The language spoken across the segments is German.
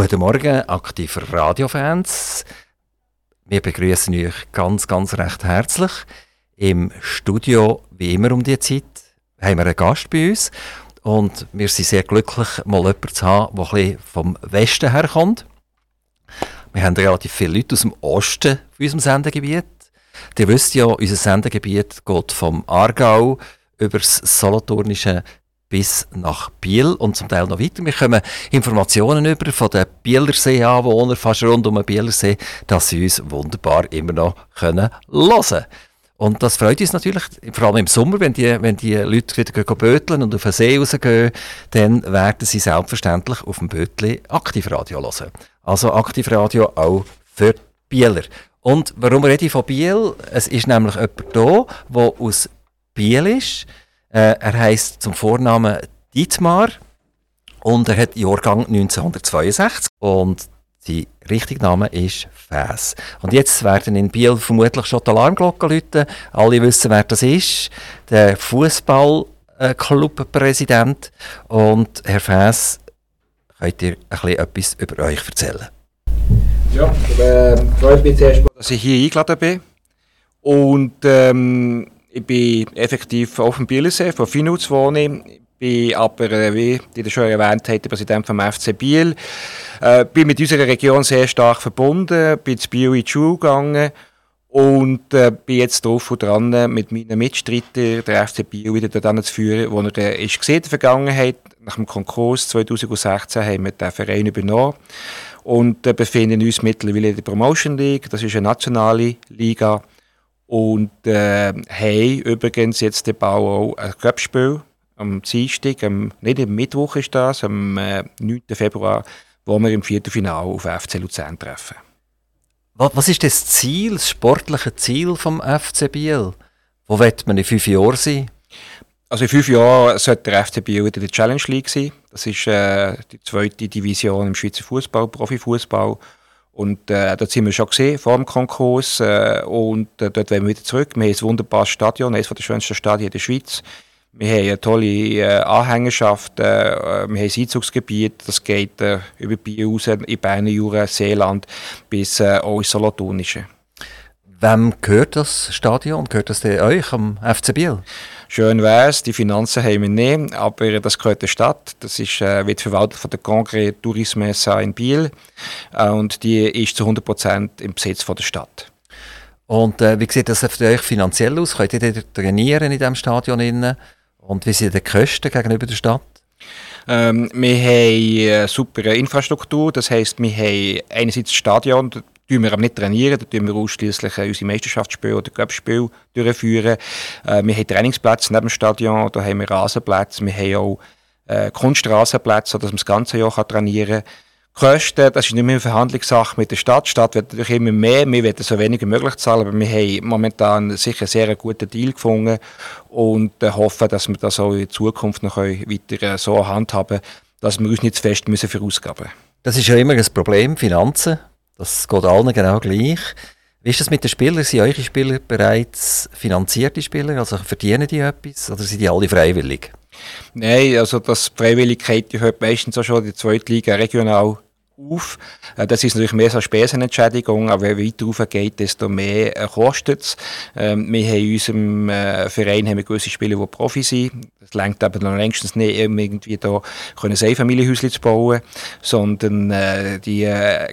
Guten Morgen, aktive Radiofans. Wir begrüßen euch ganz, ganz recht herzlich. Im Studio, wie immer um die Zeit, haben wir einen Gast bei uns. Und wir sind sehr glücklich, mal jemanden zu haben, der ein bisschen vom Westen herkommt. Wir haben relativ viele Leute aus dem Osten für unserem Sendegebiet. Ihr wisst ja, unser Sendegebiet geht vom Aargau über das Solothurnische bis nach Biel und zum Teil noch weiter. Wir kommen Informationen über von den Bielersee-Anwohnern, fast rund um den Bielersee, dass sie uns wunderbar immer noch können hören können. Und das freut uns natürlich, vor allem im Sommer, wenn die, wenn die Leute wieder böteln und auf den See rausgehen, dann werden sie selbstverständlich auf dem Bötli Aktivradio hören. Also Aktivradio auch für Bieler. Und warum rede ich von Biel? Es ist nämlich jemand da, der aus Biel ist. Äh, er heißt zum Vornamen Dietmar und er hat Jahrgang 1962 und sein richtiger Name ist Fäs. Und jetzt werden in Biel vermutlich schon die Alarmglocken läuten. Alle wissen, wer das ist. Der Fußballclubpräsident. Und Herr Fäs, könnt ihr ein bisschen etwas über euch erzählen? Ja, äh, freut mich zuerst mal, dass ich hier eingeladen bin. Und ähm, ich bin effektiv auf dem Bielensee, von Finuz wohne ich. bin aber, äh, wie ihr schon erwähnt habt, Präsident vom FC Biel. Äh, bin mit unserer Region sehr stark verbunden, bin zu Biel in die Schule gegangen und äh, bin jetzt drauf und dran, mit meinen Mitstreitern der FC Biel wieder dorthin zu führen, wo er äh, ist gesehen in der Vergangenheit. Nach dem Konkurs 2016 haben wir den Verein übernommen und äh, befinden uns mittlerweile in der Promotion League. Das ist eine nationale Liga. Und äh, haben übrigens jetzt den Bau auch ein Cup-Spiel am Dienstag, am, nicht am Mittwoch ist das, am äh, 9. Februar, wo wir im Viertelfinale auf FC Luzern treffen. Was ist das Ziel, das sportliche Ziel vom FC Biel? Wo wird man in fünf Jahren sein? Also in fünf Jahren sollte der FC Biel wieder die Challenge League sein. Das ist äh, die zweite Division im Schweizer Fußball, Profifußball. Und äh, dort sind wir schon gesehen vor dem Konkurs äh, und äh, dort wollen wir wieder zurück. Wir haben ein wunderbares Stadion, eines der schönsten Stadien der Schweiz. Wir haben eine tolle äh, Anhängerschaft, äh, wir haben ein Einzugsgebiet, das geht äh, über Biel raus, in Bern, Jura, Seeland bis äh, auch ins Solothurnische. Wem gehört das Stadion? Gehört das euch am FC Biel? Schön wär's, die Finanzen haben wir nicht, aber das gehört der Stadt. Das ist, äh, wird verwaltet von der Congrès Tourisme in Biel äh, und die ist zu 100% im Besitz von der Stadt. Und äh, wie sieht das für euch finanziell aus? Könnt ihr trainieren in diesem Stadion? Innen? Und wie sind die Kosten gegenüber der Stadt? Ähm, wir haben eine super Infrastruktur, das heisst, wir haben einerseits das Stadion, tun wir aber nicht trainieren, da tun wir ausschließlich äh, unsere Meisterschaftsspiele oder Cup-Spiele durchführen. Äh, wir haben Trainingsplätze neben dem Stadion, da haben wir Rasenplätze, wir haben auch äh, Kunstrasenplätze, sodass man das ganze Jahr trainieren kann. Kosten, das ist nicht mehr eine Verhandlungssache mit der Stadt. Die Stadt wird natürlich immer mehr, wir werden so wenig wie möglich zahlen, aber wir haben momentan sicher einen sehr guten Deal gefunden und äh, hoffen, dass wir das auch in Zukunft noch weiter äh, so handhaben, dass wir uns nicht zu fest müssen für Ausgaben Das ist ja immer ein Problem, Finanzen. Das geht allen genau gleich. Wie ist das mit den Spielern? Sind eure Spieler bereits finanzierte Spieler? Also verdienen die etwas oder sind die alle freiwillig? Nein, also das Freiwilligkeit die hört meistens auch schon in der zweiten Liga regional auf. Äh, das ist natürlich mehr so eine Spesenentschädigung, aber je weiter rauf geht, desto mehr äh, kostet es. Ähm, wir haben in unserem äh, Verein haben wir gewisse Spieler, die Profi sind. Das lenkt aber noch längstens nicht, irgendwie da ein Einfamilienhäuschen zu bauen, sondern die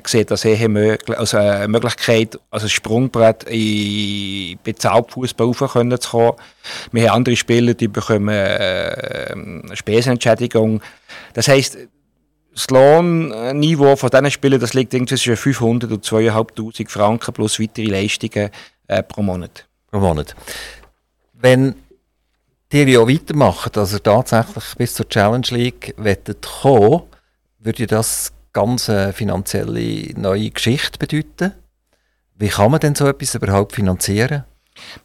sehen das eher also eine Möglichkeit, als ein Sprungbrett in bezahlt Fußball zu kommen. Wir haben andere Spieler, die bekommen äh, Spesenentschädigung. Das heisst, das Lohnniveau von diesen Spielern das liegt irgendwie zwischen 500 und 2500 Franken plus weitere Leistungen äh, pro Monat. Pro Monat. Wenn ihr ja weitermacht, also tatsächlich bis zur Challenge League kommen, würde das ganz eine finanzielle neue Geschichte bedeuten? Wie kann man denn so etwas überhaupt finanzieren?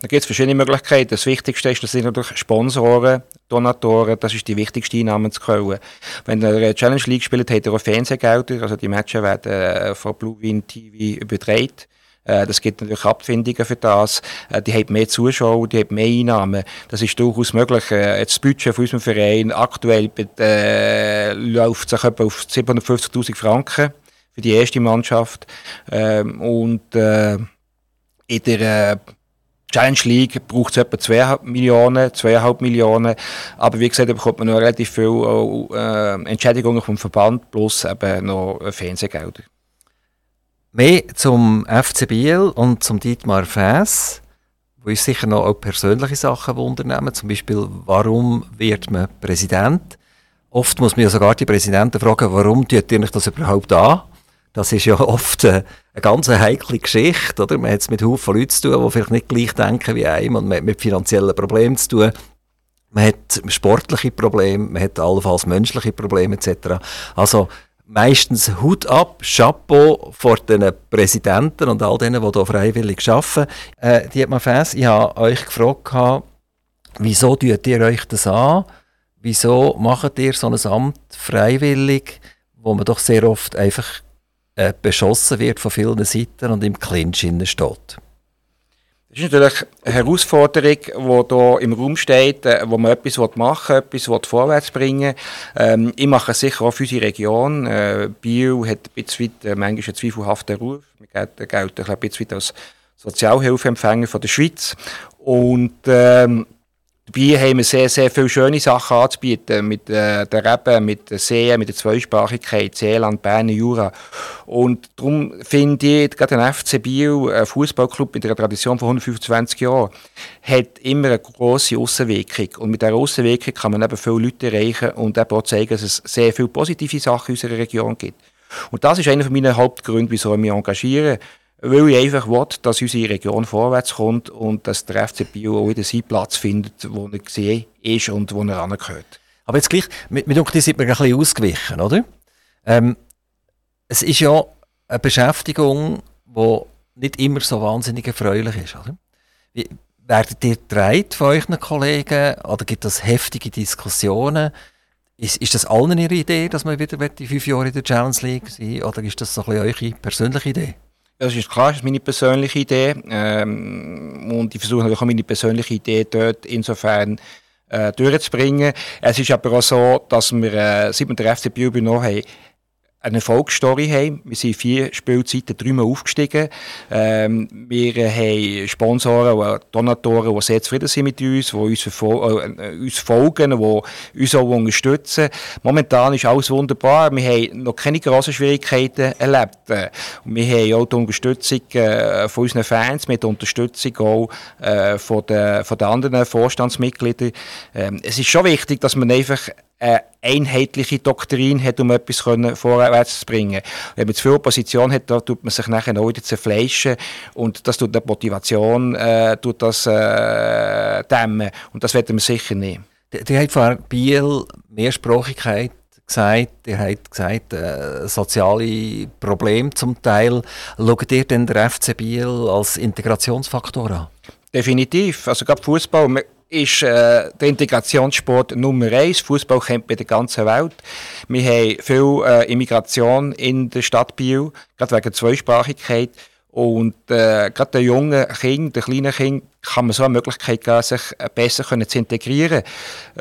Da gibt es verschiedene Möglichkeiten. Das Wichtigste ist, das sind natürlich Sponsoren, Donatoren, das ist die wichtigste Einnahmensquelle. Wenn ihr eine Challenge League spielt, habt ihr auch Fernsehgelder, also die Matches werden äh, von Blue Wind TV übertragen. Äh, das gibt natürlich Abfindungen für das. Äh, die haben mehr Zuschauer, die haben mehr Einnahmen. Das ist durchaus möglich. Äh, das Budget von unserem Verein aktuell äh, läuft sich etwa auf 750.000 Franken. für die erste Mannschaft. Ähm, und in der Challenge League braucht es etwa 2 Millionen, 2,5 Millionen. Aber wie gesagt, bekommt man noch relativ viel äh, Entschädigungen vom Verband plus eben noch Fernsehgelder. Mehr zum FC Biel und zum Dietmar Fäss, wo uns sicher noch auch persönliche Sachen wundern. Zum Beispiel, warum wird man Präsident? Oft muss man ja sogar die Präsidenten fragen, warum tut ihr das überhaupt an? Das ist ja oft eine, eine ganz heikle Geschichte, oder? Man hat es mit Haufen Leuten zu tun, die vielleicht nicht gleich denken wie einem und man hat mit finanziellen Problemen zu tun. Man hat sportliche Probleme, man hat allenfalls menschliche Probleme etc. Also meistens Hut ab, Chapeau vor den Präsidenten und all denen, die hier freiwillig arbeiten. Äh, Dietmar Fäss, ich habe euch gefragt, wieso tut ihr euch das an? Wieso macht ihr so ein Amt freiwillig, wo man doch sehr oft einfach äh, beschossen wird von vielen Seiten und im Clinch steht? Das ist natürlich eine Herausforderung, die hier im Raum steht, äh, wo man etwas machen will, etwas vorwärts bringen ähm, Ich mache es sicher auch für unsere Region. Äh, Bio hat ein bisschen äh, manchmal einen zweifelhaften Ruf. Wir gelten ein bisschen weit als Sozialhilfeempfänger von der Schweiz. Und ähm, Dabei haben wir sehr, sehr viele schöne Sachen anzubieten. Mit äh, der Reben, mit der See, mit der Zweisprachigkeit, Seeland, Bern, Jura. Und darum finde ich, gerade ein FC Biel, ein Fußballclub mit einer Tradition von 125 Jahren, hat immer eine grosse Aussenwirkung. Und mit dieser Aussenwirkung kann man eben viele Leute erreichen und eben auch zeigen, dass es sehr viele positive Sachen in unserer Region gibt. Und das ist einer meiner Hauptgründe, wieso ich mich engagiere weil ich einfach will, dass unsere Region vorwärts kommt und dass der FC Bio auch wieder seinen Platz findet, wo er gesehen ist und wo er angehört. Aber jetzt gleich, mit, mit uns sind wir ein bisschen ausgewichen, oder? Ähm, es ist ja eine Beschäftigung, die nicht immer so wahnsinnig erfreulich ist, oder? Wie, werdet ihr getragen von euren Kollegen oder gibt es heftige Diskussionen? Ist, ist das allen ihre Idee, dass man wieder die fünf Jahre in der Challenge League sein oder ist das so ein bisschen eure persönliche Idee? Das ist klar, das ist meine persönliche Idee. Ähm, und ich versuche natürlich auch meine persönliche Idee dort insofern äh, durchzubringen. Es ist aber auch so, dass wir, äh, seit wir den FC Biel noch haben, eine Erfolgsstory haben. Wir sind vier Spielzeiten dreimal aufgestiegen. Ähm, wir haben Sponsoren und Donatoren, die sehr zufrieden sind mit uns, die uns, äh, uns folgen, die uns auch unterstützen. Momentan ist alles wunderbar. Wir haben noch keine grossen Schwierigkeiten erlebt. Und wir haben auch die Unterstützung äh, von unseren Fans, mit Unterstützung auch äh, von, den, von den anderen Vorstandsmitgliedern. Ähm, es ist schon wichtig, dass man einfach eine einheitliche Doktrin hat, um etwas vorwärts zu bringen. Wenn man zu viel Opposition hat, da tut man sich nachher auch wieder zerfleischen und das tut die Motivation äh, tut das, äh, dämmen und das werden wir sicher nicht. Die hat von Biel Mehrsprachigkeit gesagt, ihr habt gesagt, äh, soziale Probleme zum Teil. Schaut ihr denn der FC Biel als Integrationsfaktor an? Definitiv. Also gerade Fußball ist äh, der Integrationssport Nummer eins. Fußball kennt bei der ganzen Welt. Wir haben viel äh, Immigration in der Stadt Biel, gerade wegen Zweisprachigkeit. Und äh, gerade den jungen Kindern, den kleinen Kindern, kann man so eine Möglichkeit geben, sich besser können zu integrieren.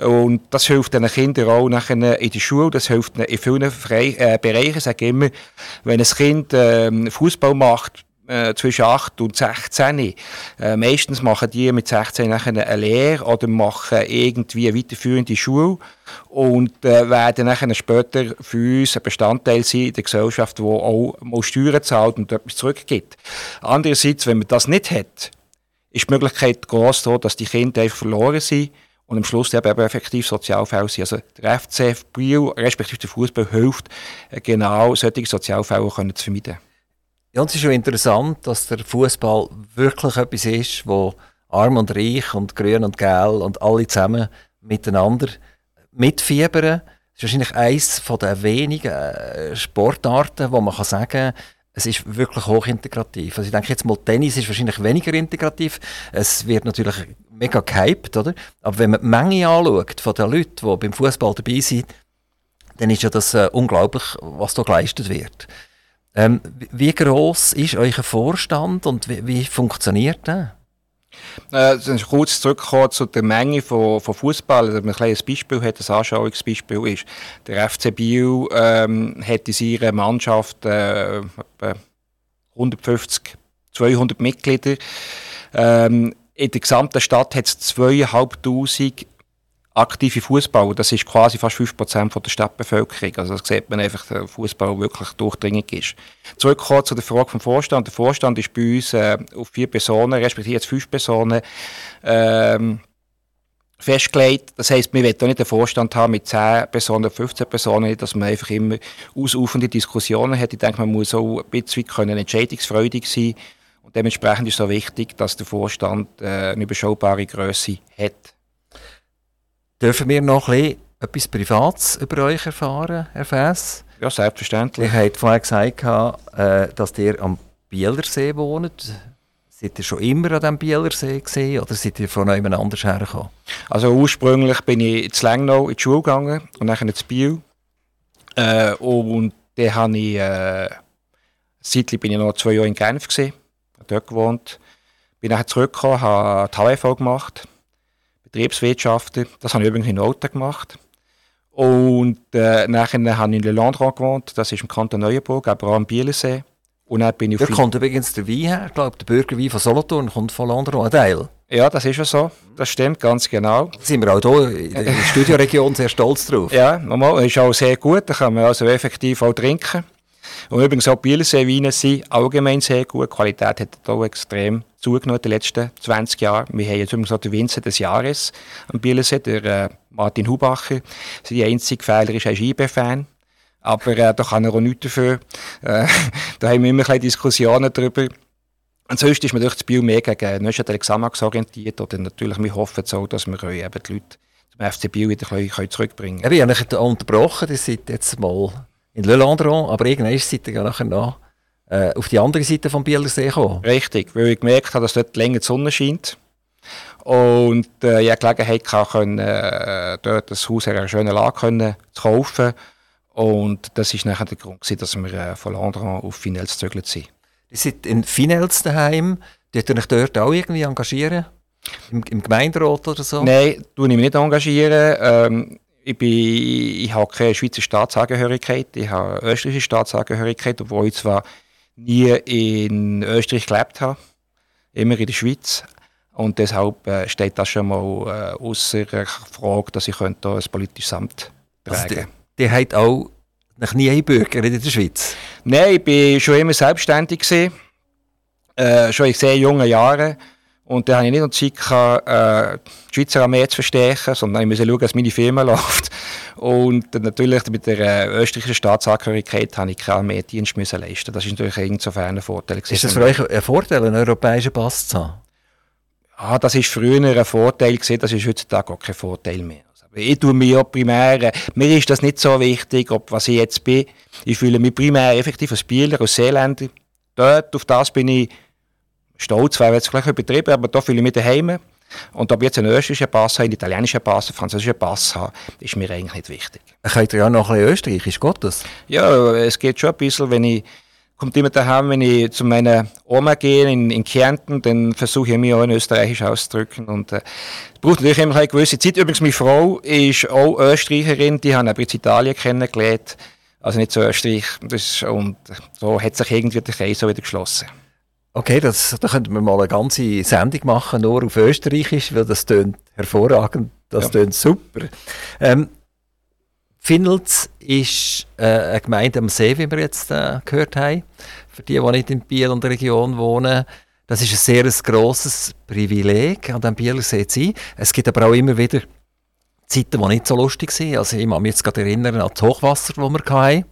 Und das hilft den Kindern auch nachher in der Schule, das hilft ihnen in vielen Frei äh, Bereichen. Ich sage immer, wenn ein Kind äh, Fußball macht, äh, zwischen 8 und 16. Äh, meistens machen die mit 16 nachher eine Lehre oder machen irgendwie eine weiterführende Schule und äh, werden nachher später für uns ein Bestandteil sein in der Gesellschaft, die auch mal Steuern zahlt und etwas zurückgibt. Andererseits, wenn man das nicht hat, ist die Möglichkeit groß, dass die Kinder einfach verloren sind und am Schluss eben effektiv Sozialfälle sind. Also der FC Biel, respektive der Fußball, hilft, äh, genau solche Sozialfälle zu vermeiden. Ja, es ist schon interessant, dass der Fußball wirklich etwas ist, wo arm und reich und grün und gelb und alle zusammen miteinander mitfiebern. Es ist wahrscheinlich eines der wenigen äh, Sportarten, wo man sagen kann, es ist wirklich hochintegrativ. Also ich denke jetzt mal, Tennis ist wahrscheinlich weniger integrativ. Es wird natürlich mega gehypt, oder? Aber wenn man die Menge anschaut von den Leuten, die beim Fußball dabei sind, dann ist ja das äh, unglaublich, was da geleistet wird. Ähm, wie groß ist euer Vorstand und wie, wie funktioniert der? Äh, kurz zurückkommen zu der Menge von, von Fußball. Also, ein kleines Beispiel hat, ein Anschauungsbeispiel ist, der FC Biel ähm, hat in seiner Mannschaft äh, 150, 200 Mitglieder. Ähm, in der gesamten Stadt hat es 2500 aktive Fußball. Das ist quasi fast 5% von der Stadtbevölkerung. Also das sieht man einfach, der Fußball wirklich durchdringend ist. Zurückkommen zu der Frage vom Vorstand. Der Vorstand ist bei uns äh, auf vier Personen, respektive jetzt fünf Personen, ähm, festgelegt. Das heisst, wir wollen auch nicht einen Vorstand haben mit 10 Personen, 15 Personen, dass man einfach immer ausufernde Diskussionen hat. Ich denke, man muss auch ein bisschen können entscheidungsfreudig sein. Und dementsprechend ist es auch wichtig, dass der Vorstand äh, eine überschaubare Größe hat. Dürfen wir noch ein bisschen etwas Privates über euch erfahren, Herr Fess? Ja, selbstverständlich. Ihr habt vorher gesagt, äh, dass ihr am Bielersee wohnt. Seid ihr schon immer an diesem Bielersee oder seid ihr von jemand anders hergekommen? Also ursprünglich bin ich in Lengnau in die Schule gegangen und dann in Biel. Äh, und dann habe ich, äh, seitlich bin ich noch zwei Jahre in Genf gesehen, dort gewohnt. Bin dann zurückgekommen, habe die HV gemacht Betriebswirtschaften. Das habe ich übrigens in Noten gemacht. Und äh, nachher habe ich in Le Landron gewohnt, das ist im Kanton Neuenburg, aber auch am Bielensee. Und dann bin ich da kommt übrigens der Wein her, ich glaube, der Bürgerwein von Solothurn kommt von Landron, ein Teil. Ja, das ist ja so. Das stimmt ganz genau. Da sind wir auch hier in der Studioregion sehr stolz drauf. Ja, normal, ist auch sehr gut. Da kann man also effektiv auch trinken. Und übrigens auch Bielensee-Weine sind allgemein sehr gut. Die Qualität hat hier extrem zugenommen in den letzten 20 Jahren. Wir haben jetzt übrigens auch den Winzer des Jahres am Bielensee, der äh, Martin Hubacher. Sein einziger Fehler ist, er ist IB-Fan. Aber äh, da kann er auch nichts dafür. Äh, da haben wir immer ein Diskussionen darüber. Ansonsten ist man durch das Biel mehr gegen Neustadt Xamax orientiert. Oder natürlich, wir hoffen so, dass wir eben die Leute zum FC Biel wieder können, zurückbringen können. Ich habe euch unterbrochen, ihr seid jetzt mal in Le Landron, aber irgendwann seid ihr ja nachher noch äh, auf die andere Seite vom Bielersee gekommen. Richtig, weil ich gemerkt habe, dass dort länger die Sonne scheint. Und äh, ich hatte Gelegenheit, können, äh, dort das Haus in einer schönen Lage können, zu kaufen. Und das war nachher der Grund, gewesen, dass wir äh, von Landron auf Finels gezögert sind. Ihr seid in Finels daheim. Dürft ihr euch dort auch irgendwie engagieren? Im, Im, Gemeinderat oder so? Nein, tue ich mich nicht engagieren. Ähm, ich, bin, ich habe keine Schweizer Staatsangehörigkeit, ich habe österreichische Staatsangehörigkeit, obwohl ich zwar nie in Österreich gelebt habe, immer in der Schweiz. Und deshalb äh, steht das schon mal äh, außer Frage, dass ich könnte ein politisches Amt also tragen könnte. Also die, die hat auch noch nie einbürgert in der Schweiz? Nein, ich war schon immer selbstständig. Gewesen, äh, schon in sehr jungen Jahren. Und da hatte ich nicht noch Zeit, gehabt, äh, die Schweizer Armee zu verstärken, sondern ich musste schauen, dass meine Firma läuft. Und natürlich mit der äh, österreichischen Staatsangehörigkeit habe ich keinen Armeedienst müssen leisten. Das ist natürlich insofern ein Vorteil. Ist das für euch ein Vorteil, einen europäischen Pass zu haben? Ja, das war früher ein Vorteil, gewesen, das ist heutzutage auch kein Vorteil mehr. Also, ich tue mir ja primär, äh, mir ist das nicht so wichtig, ob was ich jetzt bin. Ich fühle mich primär effektiv als Spieler, als Seeländer. Dort, auf das bin ich stolz wäre jetzt gleich übertrieben, aber da fühle ich mich daheim. Und ob ich jetzt einen österreichischen Pass habe, einen italienischen Pass, einen französischen Pass habe, ist mir eigentlich nicht wichtig. Könnt ihr ja noch ein bisschen österreichisch, geht das? Ja, es geht schon ein bisschen, wenn ich kommt immer daheim, wenn ich zu meiner Oma gehe in, in Kärnten, dann versuche ich mich auch in Österreichisch auszudrücken. Und äh, es braucht natürlich immer eine gewisse Zeit. Übrigens, meine Frau ist auch Österreicherin, die haben aber in Italien kennengelernt, also nicht zu Österreich. Das, und so hat sich irgendwie der Kreis auch wieder geschlossen. Okay, das, da könnten wir mal eine ganze Sendung machen, nur auf Österreichisch, weil das tönt hervorragend, das ja. tönt super. Ähm, Finnels ist äh, eine Gemeinde am See, wie wir jetzt äh, gehört haben. Für die, die nicht in Biel und der Region wohnen, das ist ein sehr grosses Privileg, an dem Bieler See zu sein. Es gibt aber auch immer wieder Zeiten, die nicht so lustig waren. Also ich kann mich jetzt gerade erinnern an das Hochwasser, das wir hatten.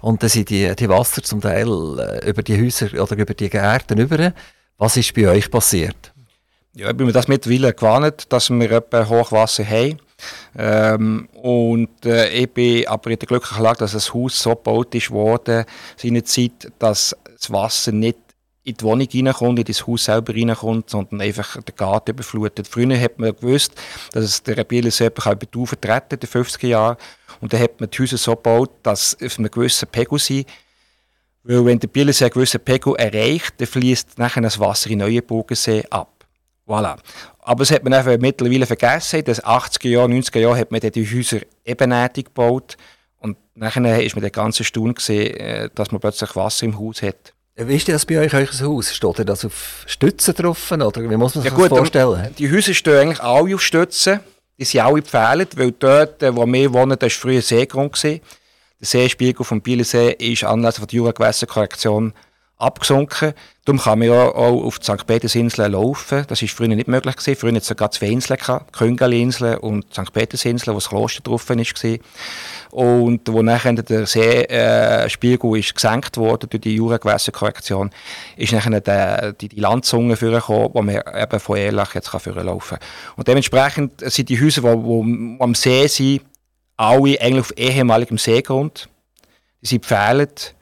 Und dann sind die, die Wasser zum Teil äh, über die Häuser oder über die Gärten über. Was ist bei euch passiert? Ja, ich bin mir das mittlerweile gewarnt, dass wir etwa Hochwasser haben. Ähm, und äh, ich bin aber in der glücklichen Lage, dass das Haus so gebaut seinerzeit, dass das Wasser nicht in die Wohnung reinkommt, in das Haus selber reinkommt, sondern einfach den Garten überflutet. Früher hat man gewusst, dass es der Bielersee über die Ufer treten in den 50er Jahren. Und dann hat man die Häuser so gebaut, dass auf einem gewissen Pegel sind. Weil wenn der Bielersee einen gewissen Pegel erreicht, dann fließt nachher das Wasser in Neuenburgensee ab. Voilà. Aber es hat man einfach mittlerweile vergessen. In den 80er Jahren, 90er Jahren hat man die Häuser ebenerdig gebaut. Und nachher ist man der ganze Stunde gesehen, äh, dass man plötzlich Wasser im Haus hat. Wie ist das bei euch, euer Haus? Steht das auf Stützen drauf? Oder wie muss man sich ja, gut, das vorstellen? Die Häuser stehen eigentlich alle auf Stützen. Die sind alle gepfählt, weil dort, äh, wo wir wohnen, das war früher Seegrund. Gewesen. Der Seespiegel vom Bielensee ist anlässlich der Juragewässerkorrektion abgesunken. Darum kann man ja auch auf die St. Petersinsel laufen. Das war früher nicht möglich. Gewesen. Früher hatte es sogar zwei Inseln, Köngali-Insel und St. Petersinsel, wo das Kloster drauf war. Und wo nachher der Seespiegel äh, gesenkt wurde durch die Juragewässerkorrektion, ist nachher der, die, die Landzunge vorgekommen, wo man eben von Erlach jetzt laufen kann. Und dementsprechend sind die Häuser, die am See sind, alle eigentlich auf ehemaligem Seegrund. Die sind gepfählt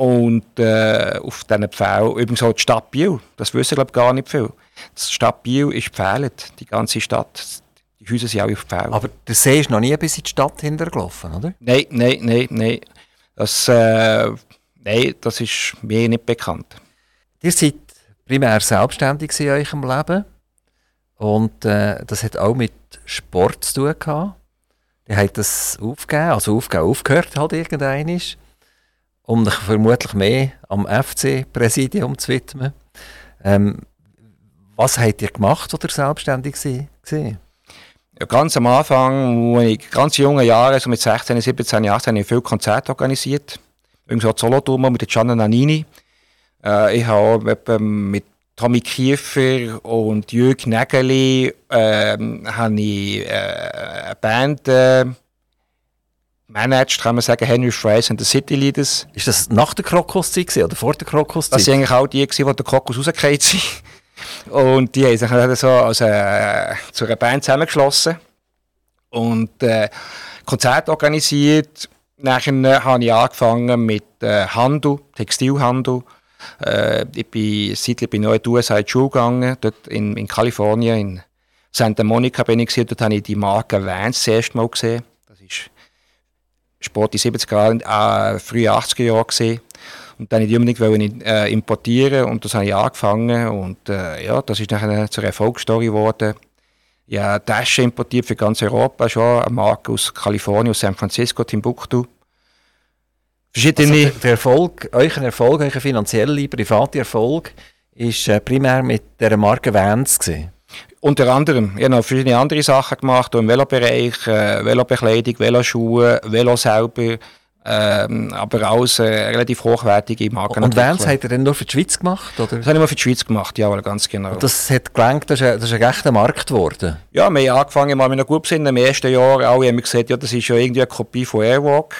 und äh, auf diesen Pfählen, übrigens auch die Stadt Biel, das wissen glaube ich gar nicht viel. Die Stadt Biel ist gepfählt, die ganze Stadt. Die Häuser sind alle auf Pfählen. Aber der See ist noch nie bis in die Stadt hintergelaufen, oder? Nein, nein, nein, nein. Das, äh, nein, das ist mir nicht bekannt. Ihr seid primär selbstständig in eurem Leben und äh, das hat auch mit Sport zu tun gehabt. Ihr habt das aufgegeben, also aufgegeben, aufgehört halt irgendein um dich vermutlich mehr am FC-Präsidium zu widmen. Ähm, was habt ihr gemacht oder selbstständig gewesen? Ja, ganz am Anfang, als ich ganz junge Jahre, so mit 16, 17, 18, habe ich viele Konzerte organisiert. Irgendwie so Solothurm mit Gianna Nannini. Äh, ich habe mit Tommy Kiefer und Jürg Nägeli äh, habe ich äh, eine Band äh, managed, kann man sagen, Henry Fries and the City Leaders. Ist das nach der Krokuszeit oder vor der Krokuszeit? Das waren eigentlich auch die, die der Krokus rausgefallen sind. Und die haben sich dann so also, äh, zu einer Band zusammengeschlossen und äh, Konzerte organisiert. Nachher äh, habe ich angefangen mit äh, Handel, Textilhandel. Äh, ich bin seitlich bin ich in die USA in die Schule gegangen, dort in, in Kalifornien, in Santa Monica bin ich gesehen, dort habe ich die Marke Vans das erste Mal gesehen. Sport in 70er Jahren, äh, frühe 80er Jahre gesehen. Und dann wollte ich unbedingt äh, importieren und das habe ich angefangen und äh, ja, das ist nachher zur Erfolgsstory geworden. Ja, Taschen importiert für ganz Europa schon, eine Marke aus Kalifornien, aus San Francisco, Timbuktu. Verschiedene also der Erfolg, euer Erfolg, euer finanzieller, privater Erfolg, ist äh, primär mit der Marke Vans gewesen. Unter anderem, ich habe verschiedene andere Sachen gemacht, im Velobereich, äh, Velobekleidung, Veloschuhe, Velo selber, ähm, aber alles äh, relativ hochwertige Marken. Und Vans hat er denn nur für die Schweiz gemacht? Oder? Das habe ich nur für die Schweiz gemacht, ja, ganz genau. Und das hat gelangt, das ist, ein, das ist ein echter Markt geworden? Ja, wir haben angefangen, mal mit einer gut Sinn, im ersten Jahr, alle haben gesagt, ja, das ist ja irgendwie eine Kopie von Airwalk.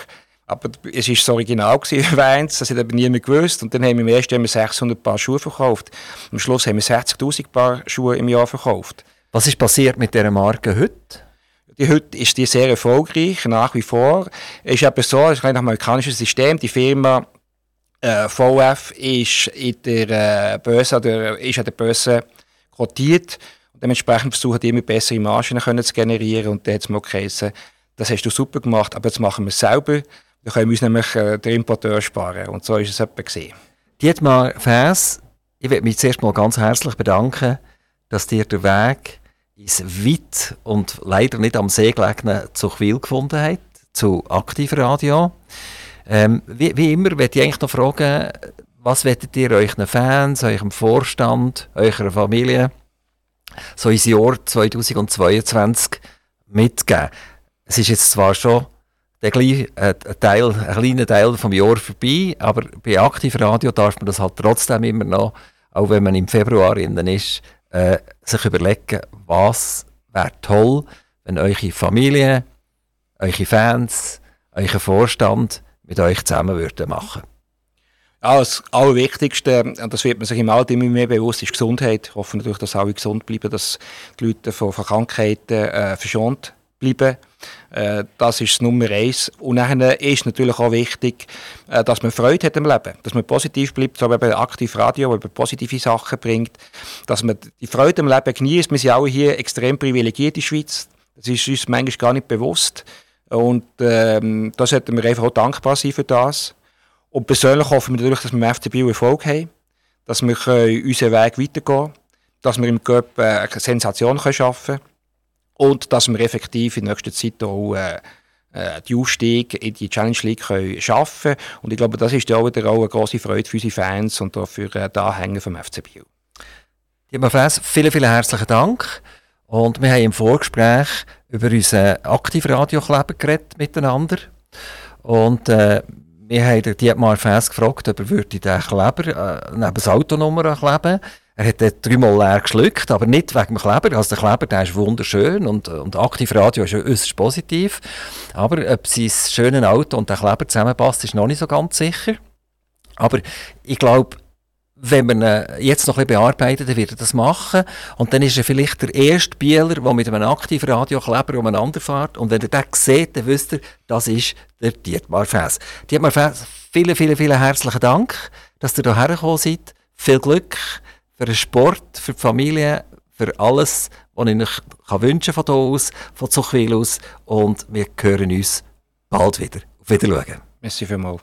Aber es war das Original gewesen, Vans, das hat aber niemand gewusst. Und dann haben wir im ersten Jahr 600 Paar Schuhe verkauft. Am Schluss haben wir 60'000 Paar Schuhe im Jahr verkauft. Was ist passiert mit dieser Marke heute? Die, heute ist die sehr erfolgreich, nach wie vor. Es ist eben so, es ist ein amerikanisches System. Die Firma äh, VF ist in der äh, Börse, oder ist an der Börse quotiert. Und dementsprechend versuchen die immer bessere Margen zu generieren. Und da hat es mal geheißen, das hast du super gemacht, aber jetzt machen wir es selber. Dann können wir uns nämlich äh, den Importeur sparen. Und so ist es etwa gesehen. Dietmar Fäs, ich möchte mich zuerst mal ganz herzlich bedanken, dass dir der Weg ins weit und leider nicht am See gelegene Zuchwil gefunden hat, zu Aktivradio. Ähm, wie, wie immer möchte ich eigentlich noch fragen, was werdet ihr euren Fans, eurem Vorstand, eurer Familie so ins Jahr 2022 mitgeben? Es ist jetzt zwar schon der gleich, äh, Teil, ein kleiner Teil vom Jahr vorbei, aber bei Aktivradio darf man das halt trotzdem immer noch, auch wenn man im Februar innen ist, äh, sich überlegen, was wäre toll, wenn eure Familie, eure Fans, euer Vorstand mit euch zusammen würden machen. Ja, das Allerwichtigste, und das wird man sich im Alter immer mehr bewusst, ist Gesundheit. Ich hoffe natürlich, dass alle gesund bleiben, dass die Leute von, von Krankheiten äh, verschont bleiben. Äh, das ist Nummer eins. Und dann ist natürlich auch wichtig, äh, dass man Freude hat im Leben, dass man positiv bleibt, so wie aktiv Radio, man positive Sachen bringt, dass man die Freude im Leben genießt. Wir sind alle hier extrem privilegiert in der Schweiz. Das ist uns manchmal gar nicht bewusst. Und ähm, da sollten wir einfach auch dankbar sein für das. Und persönlich hoffen wir natürlich, dass wir im FC Bio Erfolg haben, dass wir unseren Weg weitergehen können dass wir im Cup äh, eine Sensation schaffen können und dass wir effektiv in nächster Zeit auch äh, äh, die Aufstieg in die Challenge League können schaffen Und ich glaube, das ist ja auch, wieder auch eine grosse Freude für unsere Fans und auch für äh, die Anhänger vom FC Biel. Lieber Fans, vielen, vielen herzlichen Dank. Und wir haben im Vorgespräch über unseren Aktivradiokleber geredet miteinander. Und äh, wir haben Dietmar Fäs gefragt, ob er den Kleber äh, neben das Autonummer kleben Er hat den dreimal leer geschluckt, aber nicht wegen dem Kleber. Also der Kleber der ist wunderschön und, und Aktivradio ist äußerst positiv. Aber ob sein schönes Auto und der Kleber zusammenpasst, ist noch nicht so ganz sicher. Aber ich glaube, wenn man ihn jetzt noch ein bisschen bearbeitet, dann wird er das machen. Und dann ist er vielleicht der erste Bieler, der mit einem aktiven Radiokleber umeinander fährt. Und wenn er den sieht, dann wisst ihr, das ist der Dietmar Fäs. Dietmar Fäs, vielen, vielen, vielen herzlichen Dank, dass ihr hierher gekommen seid. Viel Glück für den Sport, für die Familie, für alles, was ich euch kann wünschen von hier aus, von Zuchwil aus. Und wir hören uns bald wieder. Auf Wiedersehen. Merci vielmals.